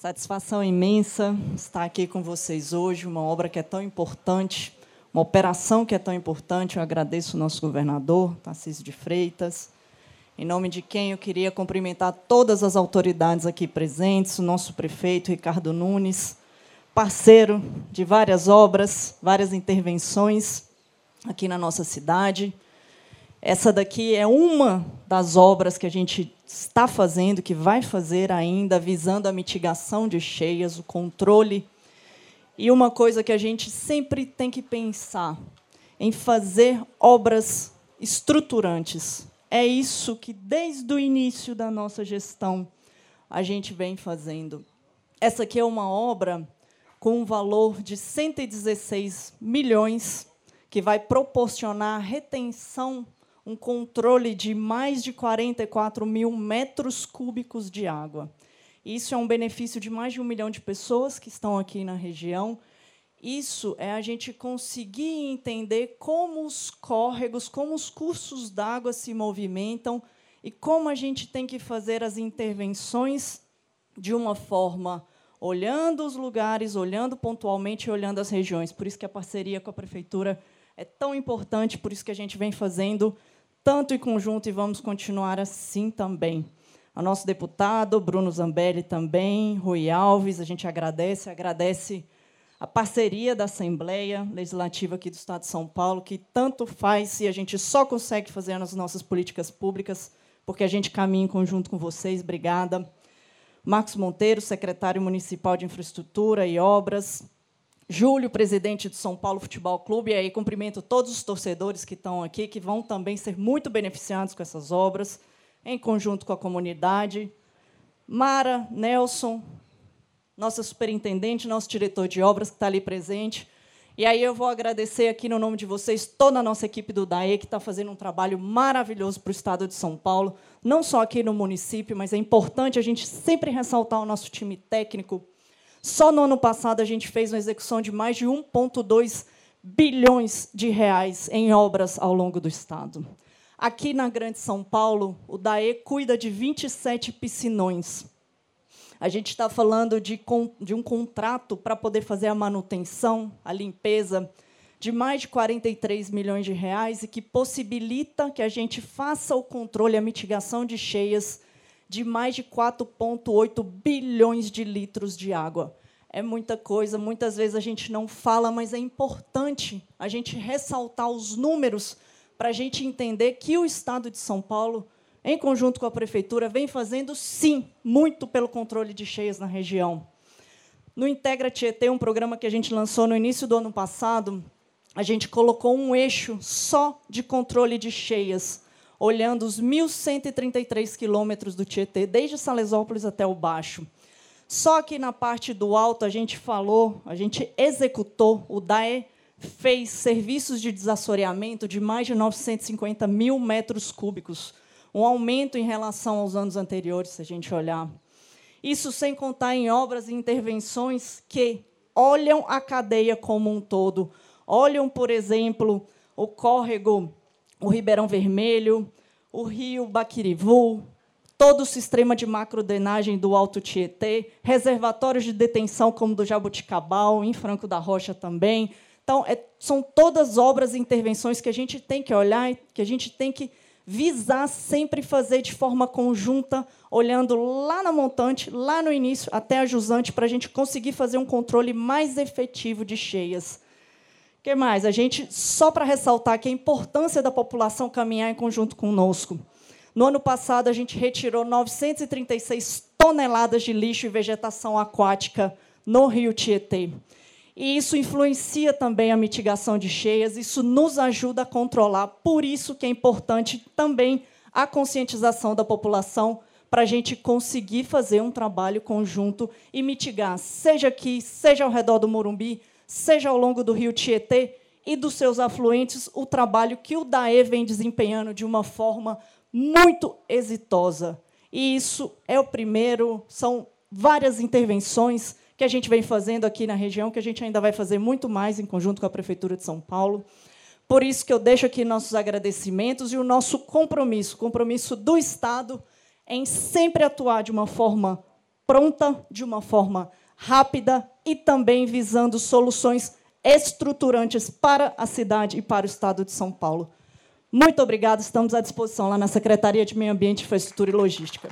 Satisfação imensa estar aqui com vocês hoje, uma obra que é tão importante, uma operação que é tão importante. Eu agradeço o nosso governador, Tarcísio de Freitas, em nome de quem eu queria cumprimentar todas as autoridades aqui presentes, o nosso prefeito Ricardo Nunes, parceiro de várias obras, várias intervenções aqui na nossa cidade. Essa daqui é uma das obras que a gente está fazendo, que vai fazer ainda, visando a mitigação de cheias, o controle. E uma coisa que a gente sempre tem que pensar em fazer obras estruturantes. É isso que, desde o início da nossa gestão, a gente vem fazendo. Essa aqui é uma obra com um valor de 116 milhões, que vai proporcionar retenção um controle de mais de 44 mil metros cúbicos de água. Isso é um benefício de mais de um milhão de pessoas que estão aqui na região. Isso é a gente conseguir entender como os córregos, como os cursos d'água se movimentam e como a gente tem que fazer as intervenções de uma forma olhando os lugares, olhando pontualmente olhando as regiões. Por isso que a parceria com a prefeitura é tão importante, por isso que a gente vem fazendo tanto em conjunto e vamos continuar assim também. Ao nosso deputado, Bruno Zambelli também, Rui Alves, a gente agradece, agradece a parceria da Assembleia Legislativa aqui do Estado de São Paulo, que tanto faz e a gente só consegue fazer nas nossas políticas públicas, porque a gente caminha em conjunto com vocês. Obrigada. Marcos Monteiro, secretário municipal de Infraestrutura e Obras, Júlio, presidente do São Paulo Futebol Clube, e aí cumprimento todos os torcedores que estão aqui, que vão também ser muito beneficiados com essas obras, em conjunto com a comunidade. Mara, Nelson, nossa superintendente, nosso diretor de obras, que está ali presente. E aí eu vou agradecer aqui no nome de vocês toda a nossa equipe do DAE, que está fazendo um trabalho maravilhoso para o Estado de São Paulo, não só aqui no município, mas é importante a gente sempre ressaltar o nosso time técnico, só no ano passado a gente fez uma execução de mais de 1,2 bilhões de reais em obras ao longo do estado. Aqui na Grande São Paulo, o DAE cuida de 27 piscinões. A gente está falando de, de um contrato para poder fazer a manutenção, a limpeza, de mais de 43 milhões de reais e que possibilita que a gente faça o controle a mitigação de cheias de mais de 4,8 bilhões de litros de água. É muita coisa, muitas vezes a gente não fala, mas é importante a gente ressaltar os números para a gente entender que o Estado de São Paulo, em conjunto com a Prefeitura, vem fazendo, sim, muito pelo controle de cheias na região. No Integra Tietê, um programa que a gente lançou no início do ano passado, a gente colocou um eixo só de controle de cheias olhando os 1.133 quilômetros do Tietê, desde Salesópolis até o Baixo. Só que na parte do alto a gente falou, a gente executou, o DAE fez serviços de desassoreamento de mais de 950 mil metros cúbicos, um aumento em relação aos anos anteriores, se a gente olhar. Isso sem contar em obras e intervenções que olham a cadeia como um todo. Olham, por exemplo, o córrego o Ribeirão Vermelho, o rio Baquirivu, todo o sistema de macrodrenagem do Alto Tietê, reservatórios de detenção como do Jabuticabal, em Franco da Rocha também. Então, é, são todas obras e intervenções que a gente tem que olhar, que a gente tem que visar sempre fazer de forma conjunta, olhando lá na montante, lá no início, até a jusante, para a gente conseguir fazer um controle mais efetivo de cheias. O que mais? A gente, só para ressaltar que a importância da população caminhar em conjunto conosco. No ano passado, a gente retirou 936 toneladas de lixo e vegetação aquática no rio Tietê. E isso influencia também a mitigação de cheias, isso nos ajuda a controlar. Por isso que é importante também a conscientização da população para a gente conseguir fazer um trabalho conjunto e mitigar, seja aqui, seja ao redor do Morumbi, seja ao longo do rio Tietê e dos seus afluentes, o trabalho que o DAE vem desempenhando de uma forma muito exitosa. E isso é o primeiro, são várias intervenções que a gente vem fazendo aqui na região, que a gente ainda vai fazer muito mais em conjunto com a Prefeitura de São Paulo. Por isso que eu deixo aqui nossos agradecimentos e o nosso compromisso, compromisso do Estado em sempre atuar de uma forma pronta de uma forma rápida e também visando soluções estruturantes para a cidade e para o Estado de São Paulo. Muito obrigada, estamos à disposição lá na Secretaria de Meio Ambiente, Infraestrutura e Logística.